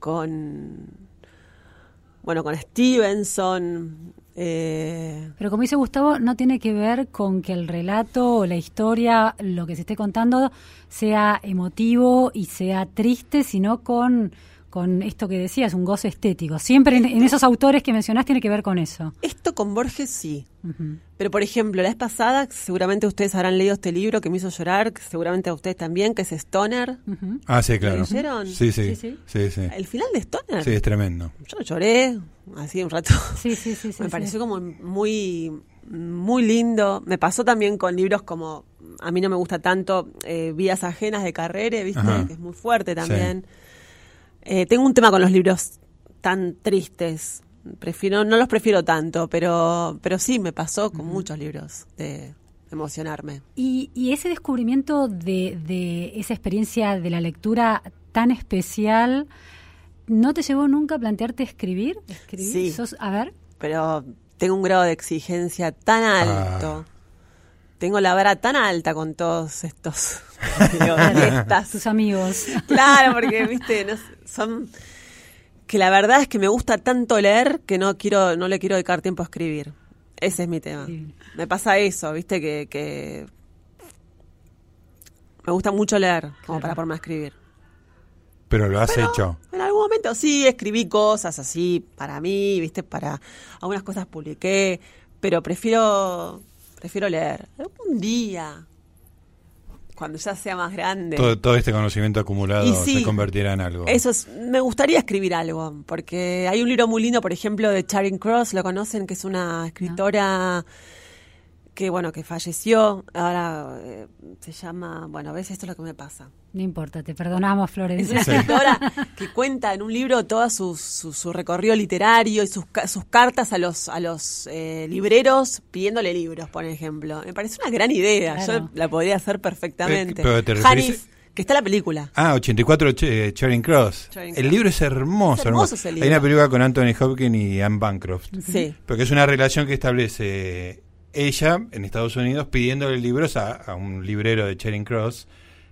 con, bueno, con Stevenson. Eh, Pero como dice Gustavo, no tiene que ver con que el relato o la historia, lo que se esté contando, sea emotivo y sea triste, sino con, con esto que decías, un goce estético. Siempre en, en esos autores que mencionás tiene que ver con eso. esto con Borges sí. Pero, por ejemplo, la vez pasada, seguramente ustedes habrán leído este libro que me hizo llorar, que seguramente a ustedes también, que es Stoner. Ah, sí, claro. leyeron? Sí, sí. Sí, sí. Sí, sí. El final de Stoner. Sí, es tremendo. Yo lloré, así un rato. Sí, sí, sí, sí, me sí. pareció como muy, muy lindo. Me pasó también con libros como, a mí no me gusta tanto, eh, Vidas Ajenas de Carrere, ¿viste? Ajá. Que es muy fuerte también. Eh, tengo un tema con los libros tan tristes. Prefiero, no los prefiero tanto, pero, pero sí me pasó con muchos libros de emocionarme. Y, y ese descubrimiento de, de esa experiencia de la lectura tan especial, ¿no te llevó nunca a plantearte escribir? ¿Escribir? Sí. Sos- a ver. pero tengo un grado de exigencia tan alto. Ah. Tengo la vara tan alta con todos estos tus amigos. Claro, porque viste, no sé, son que la verdad es que me gusta tanto leer que no quiero no le quiero dedicar tiempo a escribir. Ese es mi tema. Sí. Me pasa eso, viste que, que me gusta mucho leer como para ponerme a escribir. Pero lo has Pero hecho. En algún momento sí escribí cosas así para mí, viste, para algunas cosas publiqué, pero prefiero prefiero leer. Algún día, cuando ya sea más grande. Todo, todo este conocimiento acumulado sí, se convertirá en algo. Eso es, me gustaría escribir algo, porque hay un libro muy lindo, por ejemplo, de Charing Cross, lo conocen, que es una escritora que, bueno, que falleció, ahora eh, se llama, bueno, ves, esto es lo que me pasa. No importa, te perdonamos, Es Florencia. una escritora que cuenta en un libro todo su, su, su recorrido literario y sus, ca- sus cartas a los, a los eh, libreros pidiéndole libros, por ejemplo. Me parece una gran idea, Claro. yo la podría hacer perfectamente. Eh, pero te Hanif, que está la película. Ah, 84 Ch- eh, Charing Cross. Charing El Cross. libro es hermoso. Es hermoso ese Hay libro. una película con Anthony Hopkins y Anne Bancroft. Sí. Porque es una relación que establece ella en Estados Unidos pidiéndole libros a, a un librero de Charing Cross.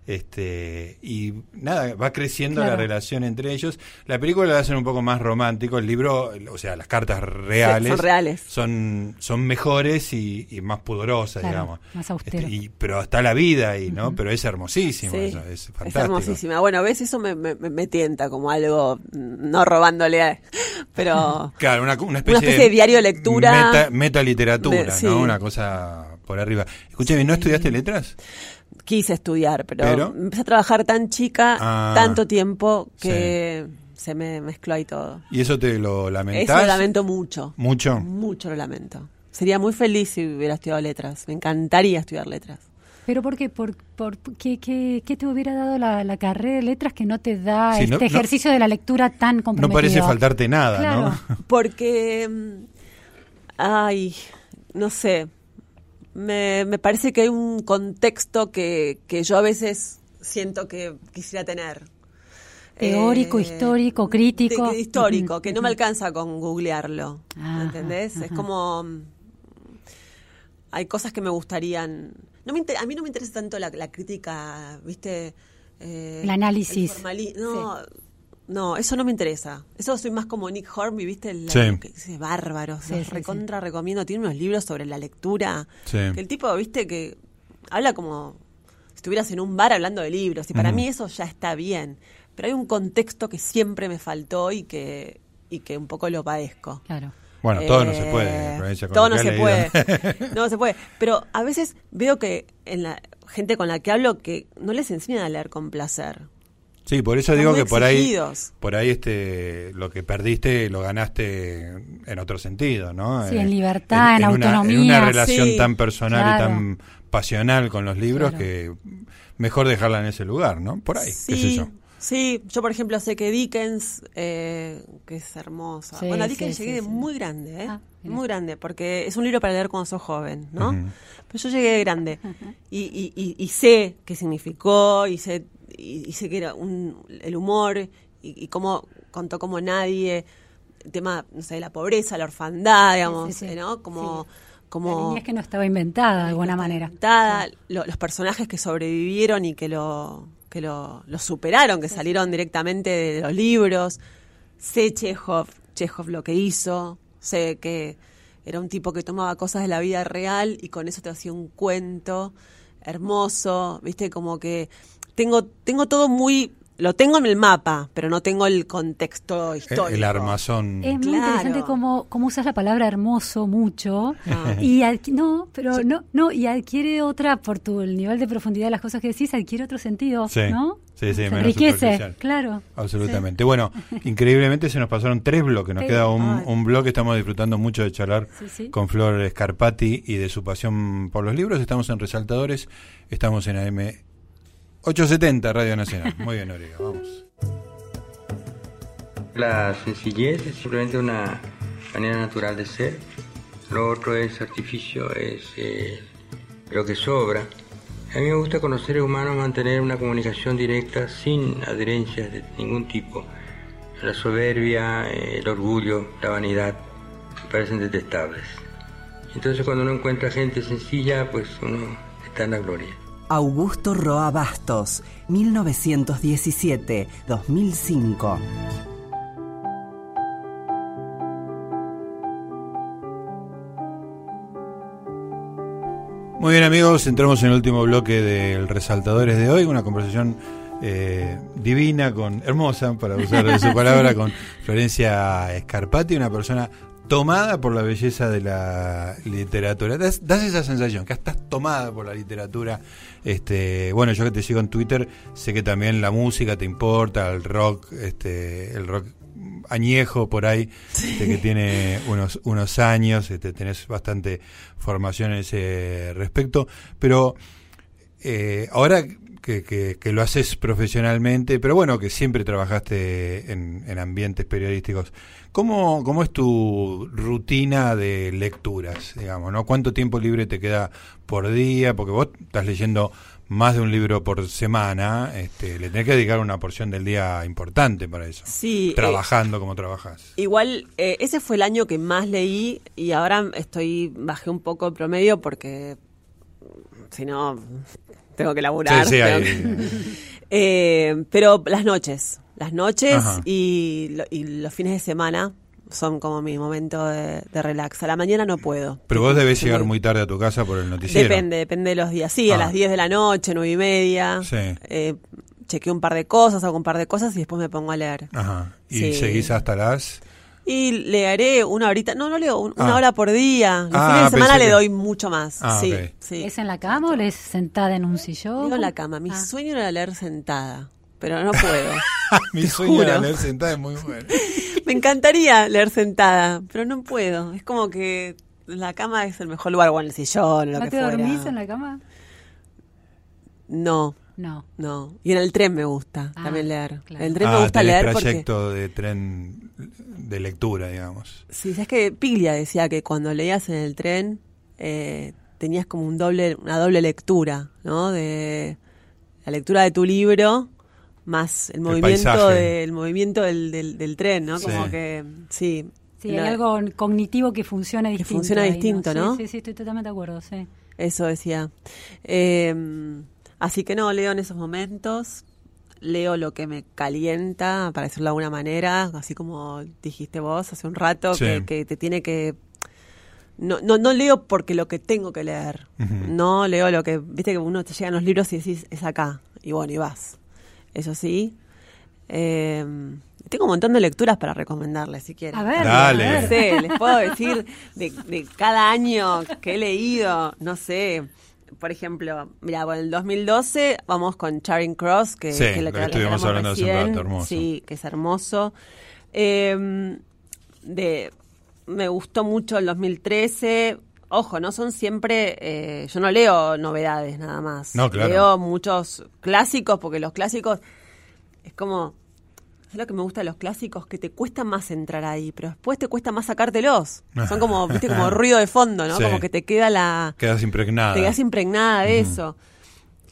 Este, y nada, va creciendo la relación entre ellos. La película la hacen un poco más romántico. El libro, o sea, las cartas reales. son reales. Son, son mejores y, y más pudorosas, Claro, digamos. más austero. Este, y, pero está la vida ahí, ¿no? Pero es hermosísimo. Sí, eso, es es fantástico. hermosísima. Bueno, ves, eso me, me, me tienta como algo, mm, no robándole, a- pero Claro, una, una especie, especie de diario lectura. Meta, meta literatura, Me- sí. ¿no? Una cosa por arriba. Escúchame, ¿no estudiaste letras? Quise estudiar, pero, Pero- empecé a trabajar tan chica, Ah. tanto tiempo, que se me mezcló ahí todo. ¿Y eso te lo lamentás? Eso lo lamento mucho. ¿Mucho? Mucho lo lamento. Sería muy feliz si hubiera estudiado letras. Me encantaría estudiar letras. ¿Pero por qué? ¿Por, por, qué, qué- qué te hubiera dado la, la carrera de letras que no te da Sí, este no- no- ejercicio de la lectura tan No comprometido? parece faltarte nada, Claro. ¿no? Porque, mm, ay, no sé, me, me parece que hay un contexto que, que yo a veces siento que quisiera tener. Teórico, histórico, crítico. de- histórico, que no me alcanza con googlearlo. Ajá, ¿Entendés? Es como. mm, Hay cosas que me gustarían. No me inter- a mí no me interesa tanto la, la crítica, ¿viste? Eh, El análisis. no, no, eso no me interesa. Eso soy más como Nick Hornby, ¿viste? El, Sí. que dice bárbaro. Sí, recontra recomiendo. Tiene unos libros sobre la lectura. Sí. Que el tipo, ¿viste? Que habla como si estuvieras en un bar hablando de libros. Y para mí eso ya está bien. Pero hay un contexto que siempre me faltó y que, y que un poco lo padezco. Claro. Bueno, todo no se puede, con Todo no se puede. no se puede. Pero a veces veo que en la gente con la que hablo que no les enseñan a leer con placer. Sí, por eso Están digo que por ahí, por ahí este, lo que perdiste lo ganaste en otro sentido, ¿no? Sí, Eh, en una- libertad, en autonomía. una relación Sí, tan personal y tan pasional con los libros Claro. que mejor dejarla en ese lugar, ¿no? Por ahí, qué sé Sí, yo. sí. Yo, por ejemplo, sé que Dickens, eh, que es hermosa. Sí, bueno, a Dickens sí, llegué sí, de sí. muy grande, ¿eh? Ah, muy grande, porque es un libro para leer cuando sos joven, ¿no? Pero yo llegué de grande y, y, y, y sé qué significó y sé, y, y sé que era un, el humor y, y cómo contó como nadie, el tema, no sé, la pobreza, la orfandad, digamos, sí, sí. ¿no? Como... Como La niñez que no estaba inventada de alguna manera. inventada, lo- los personajes que sobrevivieron y que lo que lo, lo superaron, que salieron directamente de los libros. Sé Chekhov, Chekhov lo que hizo, sé que era un tipo que tomaba cosas de la vida real y con eso te hacía un cuento hermoso, viste, como que tengo, tengo todo muy, lo tengo en el mapa, pero no tengo el contexto histórico. El armazón. Es muy Claro. interesante cómo, cómo usas la palabra hermoso mucho Ah. y adqui- no, pero no, no y adquiere otra por tu el nivel de profundidad de las cosas que decís adquiere otro sentido, Sí. ¿no? Sí, sí, Se menos enriquece, claro. Absolutamente. Bueno, increíblemente se nos pasaron tres bloques. Nos Sí. queda un, un bloque. Estamos disfrutando mucho de charlar Sí, sí. con Flor Scarpati y de su pasión por los libros. Estamos en Resaltadores. Estamos en AM 870 Radio Nacional. Muy bien, Noriega. Vamos. La sencillez es simplemente una manera natural de ser. Lo otro es artificio, es eh, lo que sobra. A mí me gusta con los seres humanos mantener una comunicación directa sin adherencias de ningún tipo. La soberbia, eh, el orgullo, la vanidad parecen detestables. Entonces cuando uno encuentra gente sencilla, pues uno está en la gloria. Augusto Roa Bastos, 1917-2005. Muy bien, amigos. Entramos en el último bloque del Resaltadores de hoy. Una conversación eh, divina, con hermosa, para usar su palabra, con Florencia Scarpati, una persona tomada por la belleza de la literatura. Das, das esa sensación, que estás tomada por la literatura. Este, bueno, yo que te sigo en Twitter, sé que también la música te importa, el rock, este, el rock añejo por ahí, este, que tiene unos, unos años, este, tenés bastante formación en ese respecto, pero eh, ahora que, que- que lo haces profesionalmente, pero bueno, que siempre trabajaste en, en ambientes periodísticos, ¿cómo, ¿cómo es tu rutina de lecturas, digamos, no? ¿Cuánto tiempo libre te queda por día? Porque vos estás leyendo más de un libro por semana, este, le tenés que dedicar una porción del día importante para eso. Sí, eh, Trabajando como trabajas. Igual, eh, ese fue el año que más leí y ahora estoy, bajé un poco el promedio porque si no, tengo que laburar. Sí, sí, tengo hay- que- Eh, pero las noches, las noches y, lo- y los fines de semana son como mi momento de, de relax. A la mañana no puedo. Pero vos debes Sí, llegar muy- tarde a tu casa por el noticiero. Depende, depende de los días. Sí, a Ah. las 10 de la noche, 9 y media. Sí. Eh, chequeo un par de cosas, hago un par de cosas y después me pongo a leer. Ajá. Y seguís hasta las... Y leeré una horita, no, no leo, un- una Ah. hora por día. Los Ah, fines de semana le doy mucho más. Ah, sí, sí. ¿Es en la cama o lees sentada en un sillón? Leo en la cama. Mi Ah. sueño era leer sentada, pero no puedo. Mi Te sueño era leer sentada es muy bueno. Me encantaría leer sentada, pero no puedo. Es como que la cama es el mejor lugar, o en el sillón, o lo ¿No que te fuera. dormís en la cama? No, No. no. Y en el tren me gusta Ah, también leer. claro. En el tren me Ah, gusta tenés leer porque... trayecto de tren de lectura, digamos. Sí, es que Piglia decía que cuando leías en el tren eh, tenías como un doble, una doble lectura, ¿no? De la lectura de tu libro más el movimiento paisaje. del movimiento del, del, del tren, ¿no? Como Sí. que sí. Sí, hay algo cognitivo que funciona distinto. funciona ahí, distinto, Sí, ¿no? Sí, sí, estoy totalmente de acuerdo, sí. Eso decía. Eh, así que no, leo en esos momentos. Leo lo que me calienta, para decirlo de alguna manera, así como dijiste vos hace un rato, Sí. que, que te tiene que... No, no, no leo porque lo que tengo que leer. No leo lo que... Viste que uno te llegan los libros y decís, es acá. Y bueno, y vas. Eso sí. Eh, Tengo un montón de lecturas para recomendarles, si quieren. A ver, Dale. a ver. les puedo decir de, de cada año que he leído, no sé. Por ejemplo, mira, bueno, en el 2012 vamos con Charing Cross, que, Sí, que lo que que estuvimos hablando hace un recién. rato, hermoso. Sí, que es hermoso. Eh, de, me gustó mucho el 2013. Ojo, no son siempre, eh, yo no leo novedades nada más. No, claro. Leo muchos clásicos, porque los clásicos es como, es lo que me gusta de los clásicos, que te cuesta más entrar ahí, pero después te cuesta más sacártelos. Son como, viste, como ruido de fondo, ¿no? Sí. Como que te queda la, Quedas impregnada. te quedas impregnada de eso.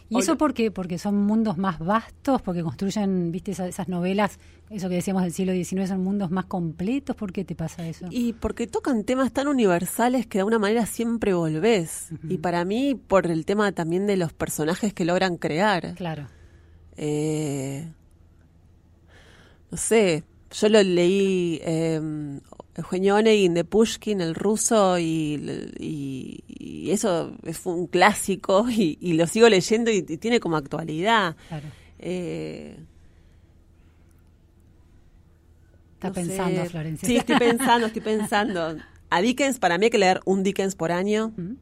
¿Y eso por qué? Porque son mundos más vastos, porque construyen, viste, esas, esas novelas, eso que decíamos del siglo XIX, son mundos más completos. ¿Por qué te pasa eso? Y porque tocan temas tan universales que de alguna manera siempre volvés. Y para mí, por el tema también de los personajes que logran crear. Claro. Eh, no sé, yo lo leí eh, Eugenio Onegin de Pushkin, el ruso, y, y- y eso fue un clásico y, y lo sigo leyendo y, tiene como actualidad. Claro. Eh, Está no pensando, sé. Florencia. Sí, estoy pensando, estoy pensando. A Dickens, para mí hay que leer un Dickens por año. Mm.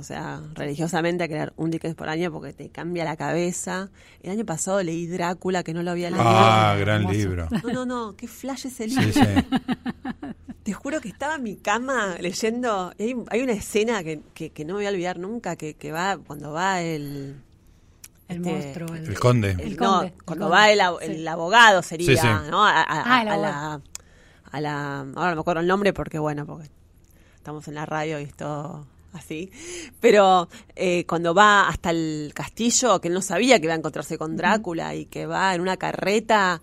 O sea, religiosamente que leer un Dickens por año porque te cambia la cabeza. El año pasado leí Drácula, que no lo había leído. Ah, gran Hermoso. libro. No, no, no, qué flash ese libro. Sí, sí. Te juro que estaba en mi cama leyendo. Hay, hay una escena que, que, que no me voy a olvidar nunca, que, que va cuando va el... El este, monstruo. El conde. El no, conde, el cuando conde, va el, sí. el abogado sería, Sí, sí. ¿no? A, a- Ah, a la, a la, ahora no me acuerdo el nombre porque bueno, porque estamos en la radio y es todo así. Pero eh, cuando va hasta el castillo, que él no sabía que iba a encontrarse con Drácula y que va en una carreta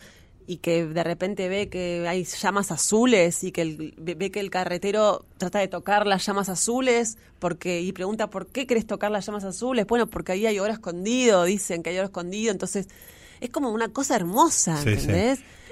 y que de repente ve que hay llamas azules y que el- ve, ve que el carretero trata de tocar las llamas azules porque y pregunta por qué querés tocar las llamas azules bueno porque ahí hay oro escondido dicen que hay oro escondido entonces es como una cosa hermosa Sí, sí.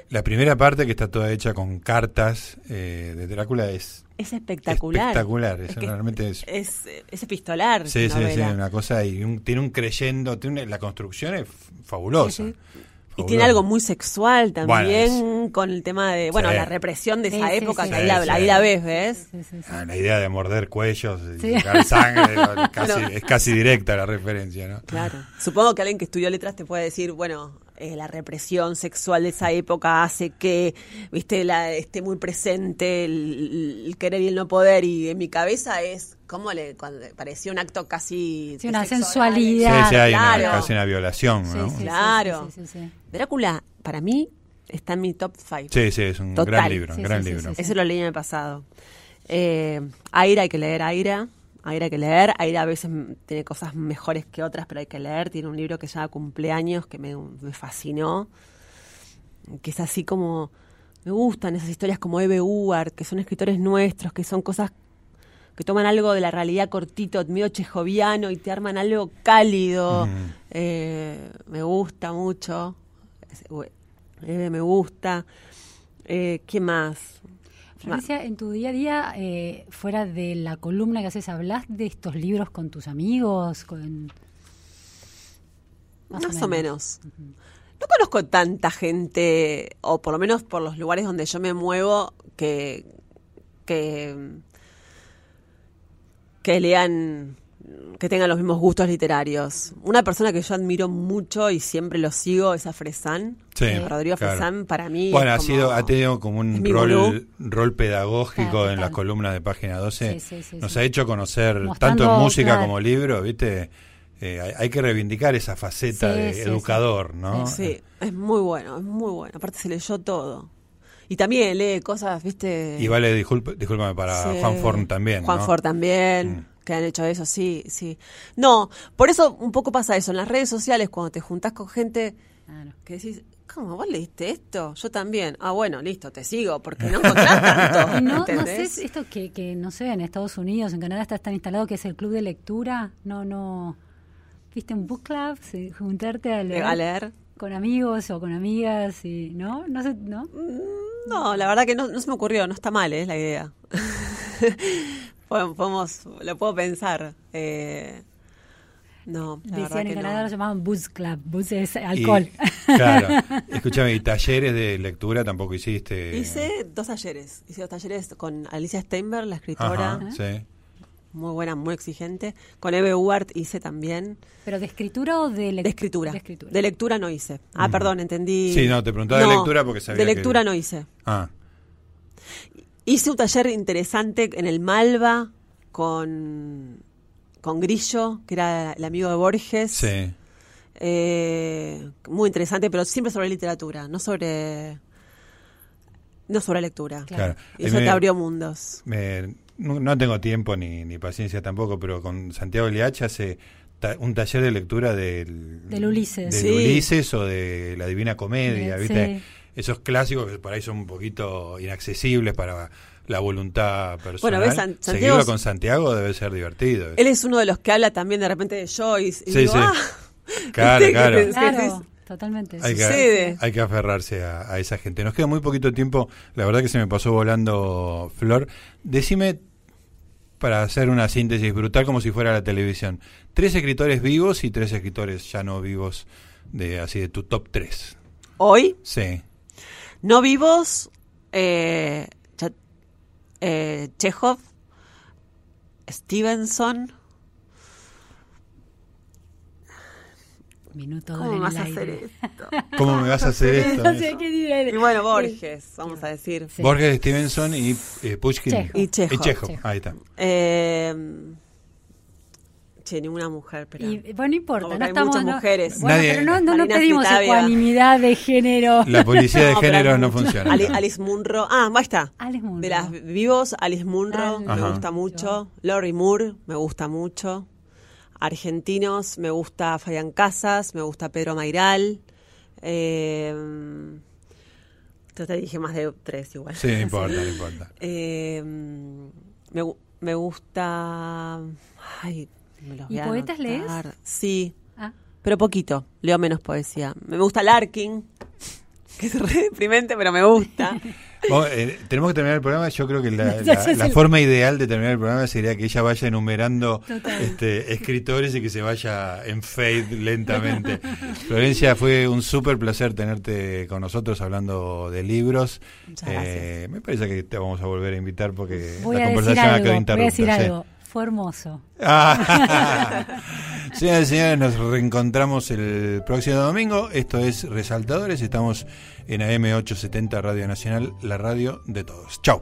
La primera parte, que está toda hecha con cartas eh, de Drácula, es es espectacular espectacular. Es que realmente es. es, es epistolar Sí, sí, sí, una cosa. Y un- tiene un creyendo, tiene una- la construcción es fabulosa. Sí, sí. Y tiene algo muy sexual también Bueno, con el tema de, bueno, Sí. la represión de esa sí, época, sí. que Sí, ahí, la, ahí la ves, ¿ves? Sí, sí, sí. Ah, la idea de morder cuellos y Sí. sacar sangre es casi, es casi directa la referencia, ¿no? Claro. Supongo que alguien que estudió letras te puede decir, bueno, eh, la represión sexual de esa época hace que, viste, la, esté muy presente el, el querer y el no poder. Y en mi cabeza es como le cuando parecía un acto casi. Sí, una sensualidad. Sí, sí, hay una- casi una violación, Sí, ¿no? Claro. sí, sí, sí, sí. Drácula, para mí, está en mi top 5. Sí, sí, es un Total. gran libro, un Sí, gran sí, sí, libro. sí, sí. Eso lo leí en el pasado. Eh, Aira, hay que leer Aira. Aira hay que leer. Aira a veces tiene cosas mejores que otras, pero hay que leer. Tiene un libro que se llama Cumpleaños, que me, me fascinó. Que es así como... Me gustan esas historias como Eve Uard, que son escritores nuestros, que son cosas que toman algo de la realidad cortito, medio chejoviano, y te arman algo cálido. Eh, me gusta mucho. Eve me gusta. Eh, ¿Qué más? Florencia, en tu día a día, eh, fuera de la columna que haces, ¿hablas de estos libros con tus amigos? Con... Más, o menos. No conozco tanta gente, o por lo menos por los lugares donde yo me muevo, que, que, que lean, que tengan los mismos gustos literarios. Una persona que yo admiro mucho y siempre lo sigo es a Fresán. Sí, Eh, Rodrigo claro. Fresán, para mí. Bueno, es ha, como- sido, ha tenido como un rol, rol pedagógico Claro, en las columnas de página 12. Sí, sí, sí, Nos sí. ha hecho conocer Mostrando, tanto en música claro. como libro, ¿viste? Eh, hay, hay que reivindicar esa faceta Sí, de sí, educador, ¿no? Sí, es muy bueno, es muy bueno. Aparte se leyó todo. Y también lee cosas, ¿viste? Y vale, disculpe, discúlpame, para Sí. Juan Forn también. Juan ¿no? Ford también, Mm. que han hecho eso, sí, sí. No, por eso un poco pasa eso. En las redes sociales, cuando te juntás con gente Claro. que decís, ¿cómo vos leíste esto? Yo también. Ah, bueno, listo, te sigo, porque no encontrás tanto. No, no sé, esto que, que, no sé, en Estados Unidos, en Canadá está tan instalado que es el club de lectura. No, no. ¿Viste un book club? Sí, juntarte a leer, A leer. Con amigos o con amigas y. ¿No? No sé, ¿no? No, la verdad que no, no se me ocurrió, no está mal, ¿eh? La idea. Podemos, podemos- lo puedo pensar. Eh, No, la verdad Decían en que Canadá no. lo llamaban booze club, booze es alcohol. Y, claro. Escúchame, ¿y talleres de lectura tampoco hiciste? Hice dos talleres. Hice dos talleres con Alicia Steinberg, la escritora, Ajá, sí. Muy buena, muy exigente. Con Eve Uart hice también. ¿Pero de escritura o de, lec- De escritura. De escritura. De lectura no hice. Ah, perdón, entendí. Sí, no, te preguntaba de lectura porque sabía De que- lectura no hice. Ah, Hice un taller interesante en el Malva con, con Grillo, que era el amigo de Borges. sí. Eh, muy interesante, pero siempre sobre literatura, no sobre no sobre lectura. Claro. Y eso Eh, te me- abrió mundos. Me- no, no tengo tiempo ni, ni paciencia tampoco, pero con Santiago Liacha hace ta- un taller de lectura del, Del Ulises. del Sí. Ulises o de la Divina Comedia, Sí. ¿viste? Esos clásicos que por ahí son un poquito inaccesibles para la voluntad personal. Bueno, ves, San- Santiago- Seguirlo con Santiago debe ser divertido. Él es uno de los que habla también de repente de Joyce. Y Sí, digo, sí. ah, Claro, Claro, totalmente. Hay que, sucede. hay que aferrarse a, a esa gente. Nos queda muy poquito tiempo. La verdad que se me pasó volando, Flor. Decime, para hacer una síntesis brutal como si fuera la televisión, tres escritores vivos y tres escritores ya no vivos, de así de tu top tres. Hoy, Sí. no vivos, eh, eh, Chekhov, Stevenson. Minuto ¿Cómo me vas a hacer esto? ¿Cómo me vas a hacer esto? No sé qué. Y bueno, Borges, vamos a decir. Sí. Borges, Stevenson y eh, Pushkin. Chekhov. Y Chekhov. Y Chekhov. Ahí está. Eh, che, ninguna mujer, pero. Y, bueno, no importa, Como no hay estamos. muchas no- mujeres. Bueno, Nadie- pero no, no, no pedimos Citavia. ecuanimidad de género. La policía de género no funciona. Ali- Alice Munro. Ah, ahí está. Alice Munro. De las vivos, Alice Munro Ah, me gusta mucho. Lori Moore me gusta mucho. Argentinos me gusta Fabián Casas, me gusta Pedro Mairal. Eh, yo te dije más de tres igual. Sí, no importa, no importa. Eh, me, gu- me gusta. Ay, me los ¿Y voy a poetas lees? Sí, Ah, pero poquito. Leo menos poesía. Me gusta Larkin, que es re deprimente, pero me gusta. Eh, tenemos que terminar el programa. Yo creo que la, forma ideal de terminar el programa sería que ella vaya enumerando este, escritores y que se vaya en fade lentamente. Florencia, fue un súper placer tenerte con nosotros hablando de libros. Eh, me parece que te vamos a volver a invitar porque voy la conversación ha quedado Voy a interrupta. decir algo. Fue hermoso. Ah. Señoras y señores, nos reencontramos el próximo domingo. Esto es Resaltadores. Estamos en AM870 Radio Nacional, la radio de todos. Chau.